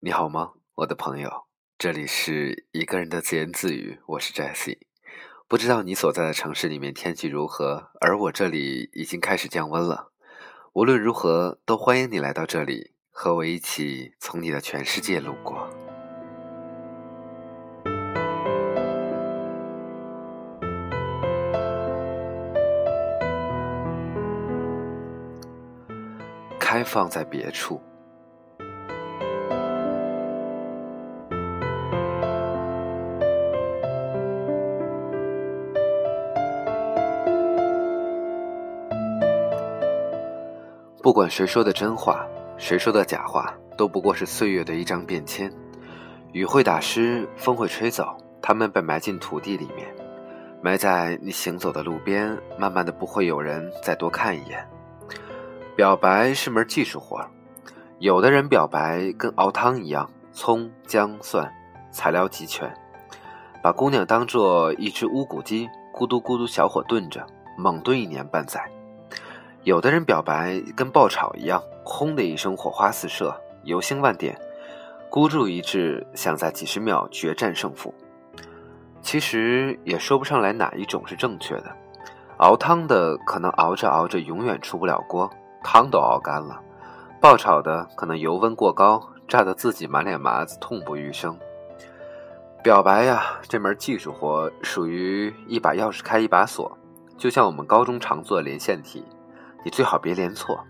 你好吗，我的朋友？这里是一个人的自言自语，我是 Jesse。不知道你所在的城市里面天气如何，而我这里已经开始降温了。无论如何，都欢迎你来到这里，和我一起从你的全世界路过。开放在别处。不管谁说的真话，谁说的假话，都不过是岁月的一张便签。雨会打湿，风会吹走，它们被埋进土地里面，埋在你行走的路边，慢慢的不会有人再多看一眼。表白是门技术活，有的人表白跟熬汤一样，葱姜蒜，材料齐全，把姑娘当做一只乌骨鸡，咕嘟咕嘟小火炖着，猛炖一年半载。有的人表白跟爆炒一样，轰的一声火花四射，油星万点，孤注一掷，想在几十秒决战胜负。其实也说不上来哪一种是正确的。熬汤的可能熬着熬着永远出不了锅，汤都熬干了；爆炒的可能油温过高，炸得自己满脸麻子，痛不欲生。表白呀，这门技术活属于一把钥匙开一把锁，就像我们高中常做的连线题。你最好别连错，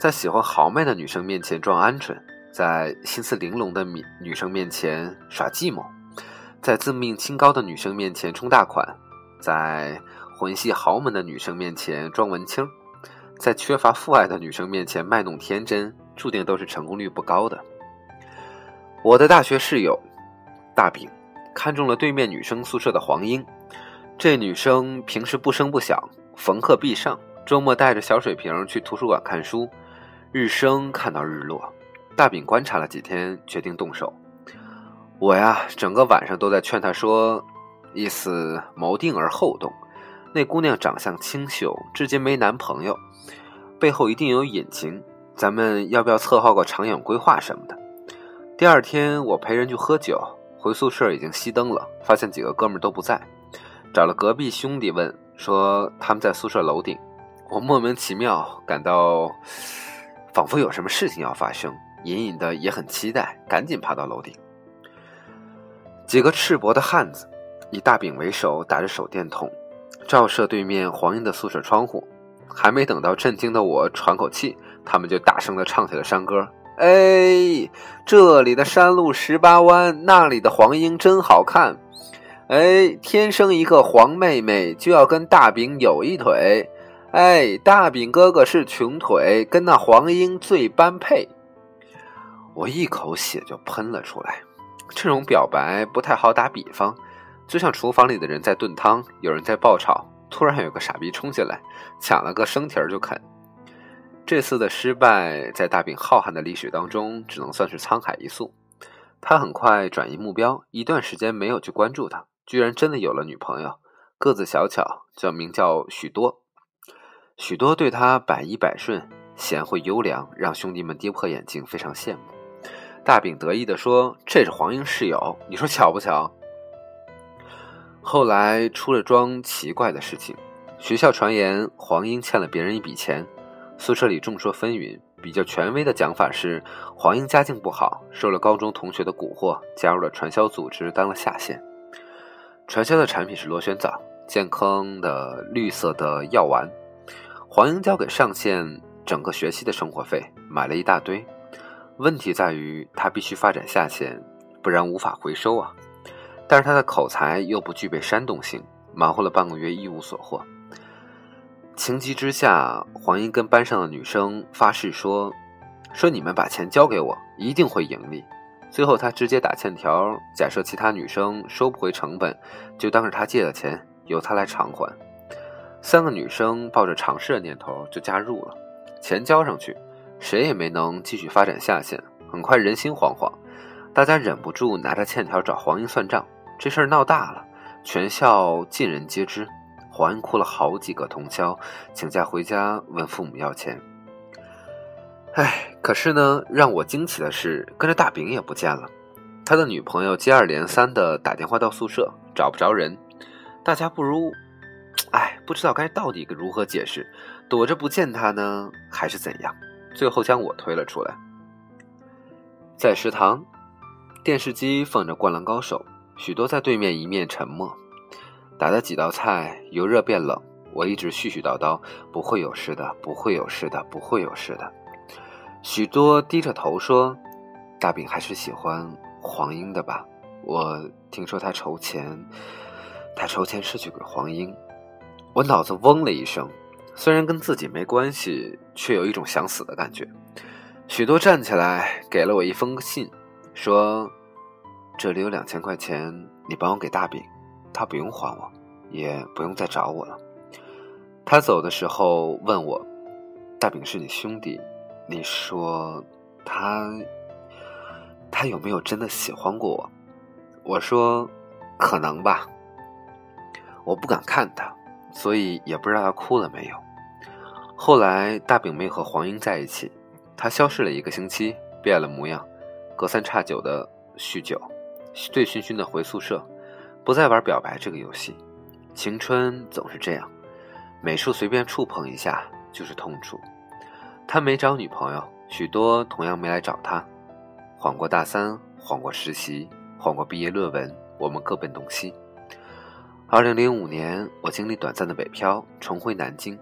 在喜欢豪迈的女生面前装鹌鹑，在心思玲珑的女女生面前耍计谋，在自命清高的女生面前充大款，在魂系豪门的女生面前装文青，在缺乏父爱的女生面前卖弄天真，注定都是成功率不高的。我的大学室友大饼看中了对面女生宿舍的黄英，这女生平时不声不响，逢课必上。周末带着小水瓶去图书馆看书，日升看到日落。大饼观察了几天，决定动手。我呀，整个晚上都在劝他说，意思谋定而后动。那姑娘长相清秀，至今没男朋友，背后一定有隐情。咱们要不要策划个长远规划什么的？第二天我陪人去喝酒，回宿舍已经熄灯了，发现几个哥们都不在，找了隔壁兄弟问，说他们在宿舍楼顶。我莫名其妙感到，仿佛有什么事情要发生，隐隐的也很期待，赶紧爬到楼顶。几个赤膊的汉子，以大饼为首，打着手电筒，照射对面黄英的宿舍窗户。还没等到震惊的我喘口气，他们就大声的唱起了山歌：“哎，这里的山路十八弯，那里的黄英真好看。哎，天生一个黄妹妹，就要跟大饼有一腿。”哎，大饼哥哥是穷腿，跟那黄莺最般配。我一口血就喷了出来。这种表白不太好打比方，就像厨房里的人在炖汤，有人在爆炒，突然有个傻逼冲进来，抢了个生蹄儿就啃。这次的失败，在大饼浩瀚的历史当中，只能算是沧海一粟。他很快转移目标，一段时间没有去关注他，居然真的有了女朋友，个子小巧，叫名叫许多。许多对他百依百顺、贤惠优良，让兄弟们跌破眼镜，非常羡慕。大饼得意地说：“这是黄英室友，你说巧不巧？”后来出了桩奇怪的事情，学校传言黄英欠了别人一笔钱，宿舍里众说纷纭。比较权威的讲法是，黄英家境不好，受了高中同学的蛊惑，加入了传销组织，当了下线。传销的产品是螺旋藻，健康的绿色的药丸。黄英交给上线整个学期的生活费，买了一大堆。问题在于他必须发展下线，不然无法回收啊。但是他的口才又不具备煽动性，忙活了半个月一无所获。情急之下，黄英跟班上的女生发誓说：“说你们把钱交给我，一定会盈利。”最后他直接打欠条，假设其他女生收不回成本，就当是他借的钱，由他来偿还。三个女生抱着尝试的念头就加入了，钱交上去，谁也没能继续发展下线。很快人心惶惶，大家忍不住拿着欠条找黄英算账。这事儿闹大了，全校尽人皆知。黄英哭了好几个通宵，请假回家问父母要钱。哎，可是呢，让我惊奇的是，跟着大饼也不见了。他的女朋友接二连三的打电话到宿舍，找不着人。大家不如，哎，不知道该到底如何解释，躲着不见他呢，还是怎样？最后将我推了出来。在食堂，电视机放着《灌篮高手》，许多在对面一面沉默。打的几道菜由热变冷，我一直絮絮叨叨：“不会有事的，不会有事的，不会有事的。”许多低着头说：“大饼还是喜欢黄英的吧？”我听说他筹钱，他筹钱是去给黄英。我脑子嗡了一声，虽然跟自己没关系，却有一种想死的感觉。许多站起来给了我一封信，说：“这里有两千块钱，你帮我给大饼。”他不用还我，也不用再找我了。他走的时候问我：“大饼是你兄弟，你说他他有没有真的喜欢过我？”我说：“可能吧。”我不敢看他，所以也不知道他哭了没有。后来大饼没和黄英在一起，他消失了一个星期，变了模样，隔三差九的酗酒，醉醺醺的回宿舍。不再玩表白这个游戏，青春总是这样，美术随便触碰一下就是痛处。他没找女朋友，许多同样没来找他，晃过大三，晃过实习，晃过毕业论文，我们各奔东西。二零零五年，我经历短暂的北漂，重回南京。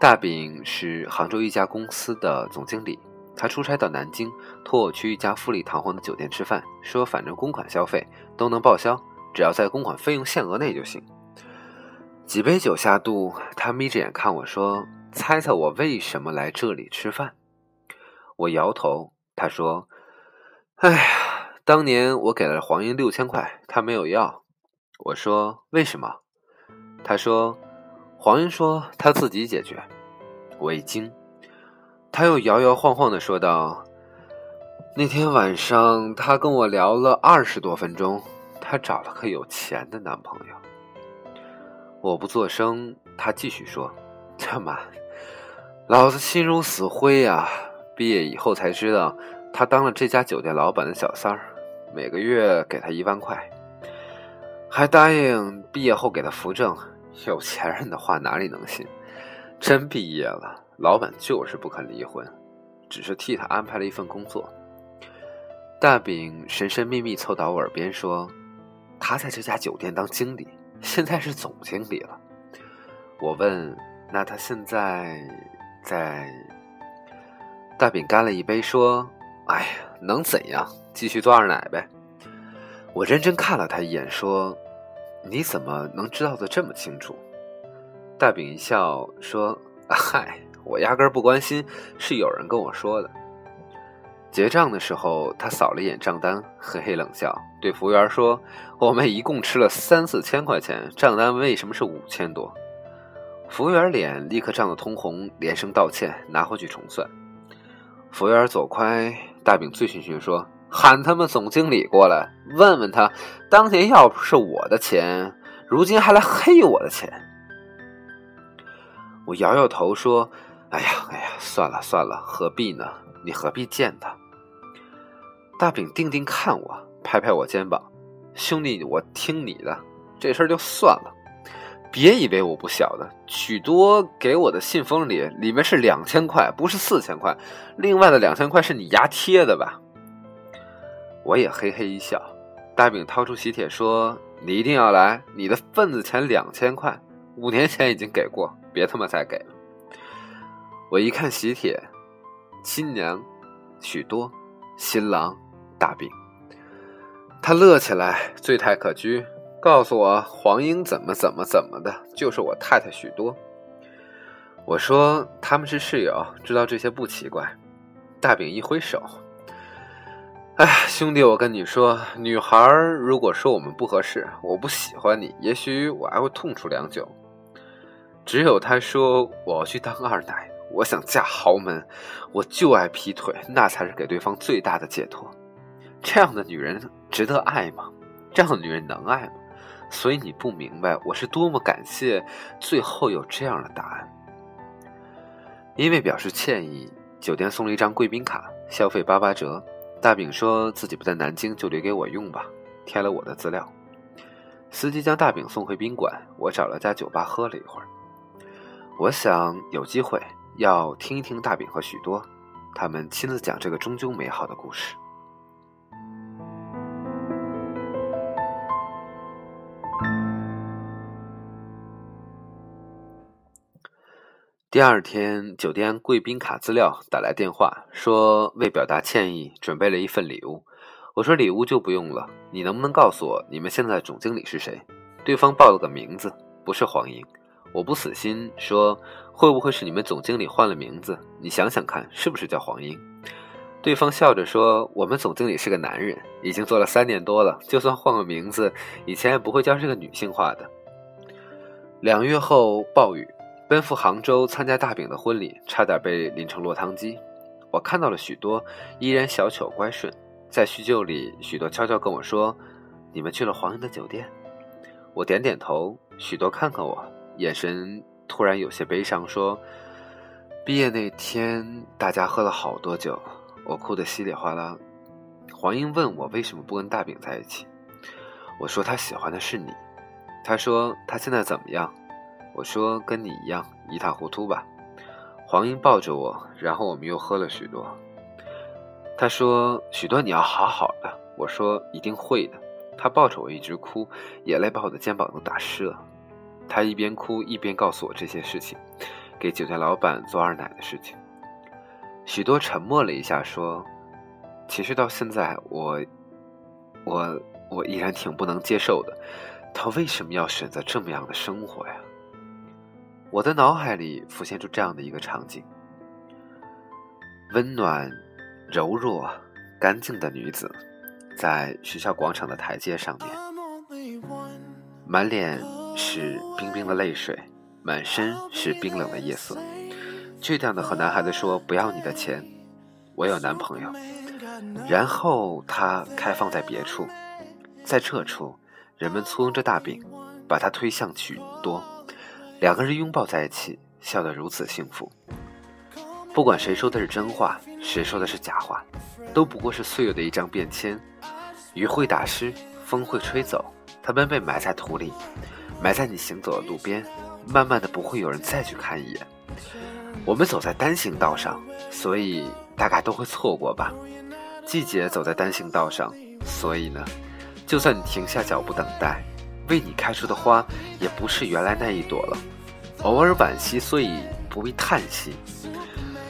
大饼是杭州一家公司的总经理，他出差到南京，托我去一家富丽堂皇的酒店吃饭，说反正公款消费都能报销。只要在公款费用限额内就行。几杯酒下肚，他眯着眼看我说：“猜猜我为什么来这里吃饭？”我摇头。他说：“哎呀，当年我给了黄英六千块，他没有要。”我说：“为什么？”他说：“黄英说他自己解决。”我一惊。他又摇摇晃晃的说道：“那天晚上，他跟我聊了二十多分钟。”她找了个有钱的男朋友，我不作声，他继续说：“他妈，老子心如死灰呀！毕业以后才知道，他当了这家酒店老板的小三儿，每个月给他一万块，还答应毕业后给他扶正。有钱人的话哪里能信？真毕业了，老板就是不肯离婚，只是替他安排了一份工作。”大饼神神秘秘凑到我耳边说。他在这家酒店当经理，现在是总经理了。我问：“那他现在在？”大饼干了一杯，说：“哎呀，能怎样？继续做二奶呗。”我认真看了他一眼，说：“你怎么能知道的这么清楚？”大饼一笑，说：“嗨，我压根儿不关心，是有人跟我说的。”结账的时候，他扫了一眼账单，嘿嘿冷笑，对服务员说：“我们一共吃了三四千块钱，账单为什么是五千多？”服务员脸立刻涨得通红，连声道歉，拿回去重算。服务员走开，大饼醉醺醺说：“喊他们总经理过来，问问他，当年要不是我的钱，如今还来黑我的钱。”我摇摇头说：“哎呀，哎呀，算了算了，何必呢？你何必见他？”大饼定定看我，拍拍我肩膀：“兄弟，我听你的，这事儿就算了。别以为我不晓得，许多给我的信封里，里面是两千块，不是四千块。另外的两千块是你牙贴的吧？”我也嘿嘿一笑。大饼掏出喜帖说：“你一定要来，你的份子钱两千块，五年前已经给过，别他妈再给了。”我一看喜帖，新娘许多，新郎。大饼，他乐起来，醉态可掬，告诉我黄英怎么怎么怎么的，就是我太太许多。我说他们是室友，知道这些不奇怪。大饼一挥手，哎，兄弟，我跟你说，女孩如果说我们不合适，我不喜欢你，也许我还会痛楚良久。只有他说我要去当二奶，我想嫁豪门，我就爱劈腿，那才是给对方最大的解脱。这样的女人值得爱吗？这样的女人能爱吗？所以你不明白我是多么感谢最后有这样的答案。因为表示歉意，酒店送了一张贵宾卡，消费八八折。大饼说自己不在南京，就留给我用吧，填了我的资料。司机将大饼送回宾馆，我找了家酒吧喝了一会儿。我想有机会要听一听大饼和许多，他们亲自讲这个终究美好的故事。第二天，酒店贵宾卡资料打来电话，说为表达歉意，准备了一份礼物。我说礼物就不用了，你能不能告诉我你们现在总经理是谁？对方报了个名字，不是黄英。我不死心，说会不会是你们总经理换了名字？你想想看，是不是叫黄英？对方笑着说，我们总经理是个男人，已经做了三年多了，就算换个名字，以前也不会叫这个女性化的。两月后，暴雨。奔赴杭州参加大饼的婚礼，差点被淋成落汤鸡。我看到了许多，依然小巧乖顺。在叙旧里，许多悄悄跟我说：“你们去了黄英的酒店。”我点点头。许多看看我，眼神突然有些悲伤，说：“毕业那天，大家喝了好多酒，我哭得稀里哗啦。”黄英问我为什么不跟大饼在一起，我说他喜欢的是你。他说他现在怎么样？我说：“跟你一样一塌糊涂吧。”黄英抱着我，然后我们又喝了许多。他说：“许多你要好好的。”我说：“一定会的。”他抱着我一直哭，眼泪把我的肩膀都打湿了。他一边哭一边告诉我这些事情，给酒店老板做二奶的事情。许多沉默了一下，说：“其实到现在，我，我，我依然挺不能接受的。他为什么要选择这么样的生活呀？”我的脑海里浮现出这样的一个场景：温暖、柔弱、干净的女子，在学校广场的台阶上面，满脸是冰冰的泪水，满身是冰冷的夜色，倔强的和男孩子说：“不要你的钱，我有男朋友。”然后他开放在别处，在这处，人们簇拥着大饼，把他推向许多。两个人拥抱在一起，笑得如此幸福。不管谁说的是真话，谁说的是假话，都不过是岁月的一张便签。雨会打湿，风会吹走，他们被埋在土里，埋在你行走的路边，慢慢的不会有人再去看一眼。我们走在单行道上，所以大概都会错过吧。季节走在单行道上，所以呢，就算你停下脚步等待，为你开出的花也不是原来那一朵了。偶尔惋惜，所以不必叹息。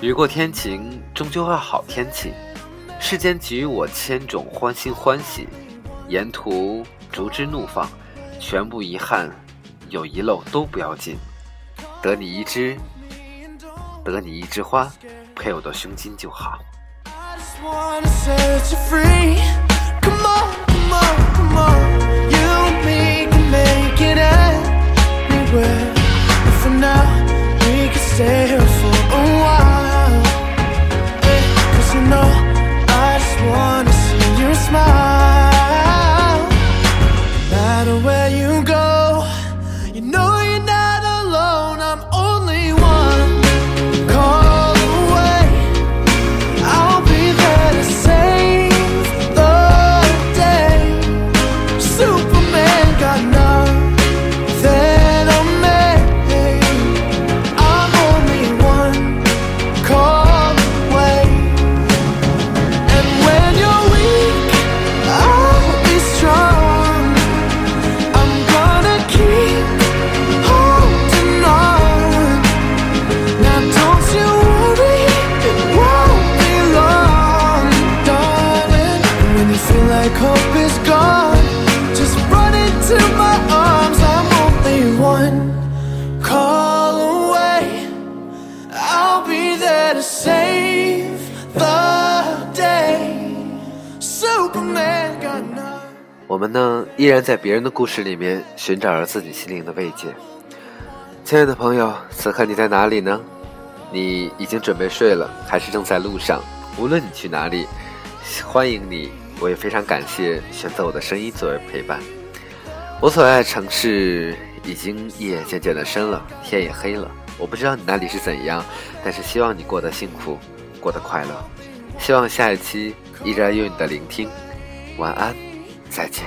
雨过天晴，终究会好天气。世间给予我千种欢欣欢喜，沿途竹枝怒放，全部遗憾，有遗漏都不要紧。得你一枝，得你一枝花，配我的胸襟就好。Got nothing 我们呢，依然在别人的故事里面寻找着自己心灵的慰藉。亲爱的朋友，此刻你在哪里呢？你已经准备睡了，还是正在路上？无论你去哪里，欢迎你。我也非常感谢选择我的声音作为陪伴。我所在的城市已经夜渐渐的深了，天也黑了。我不知道你那里是怎样，但是希望你过得幸福。过得快乐。希望下一期依然有你的聆听。晚安，再见。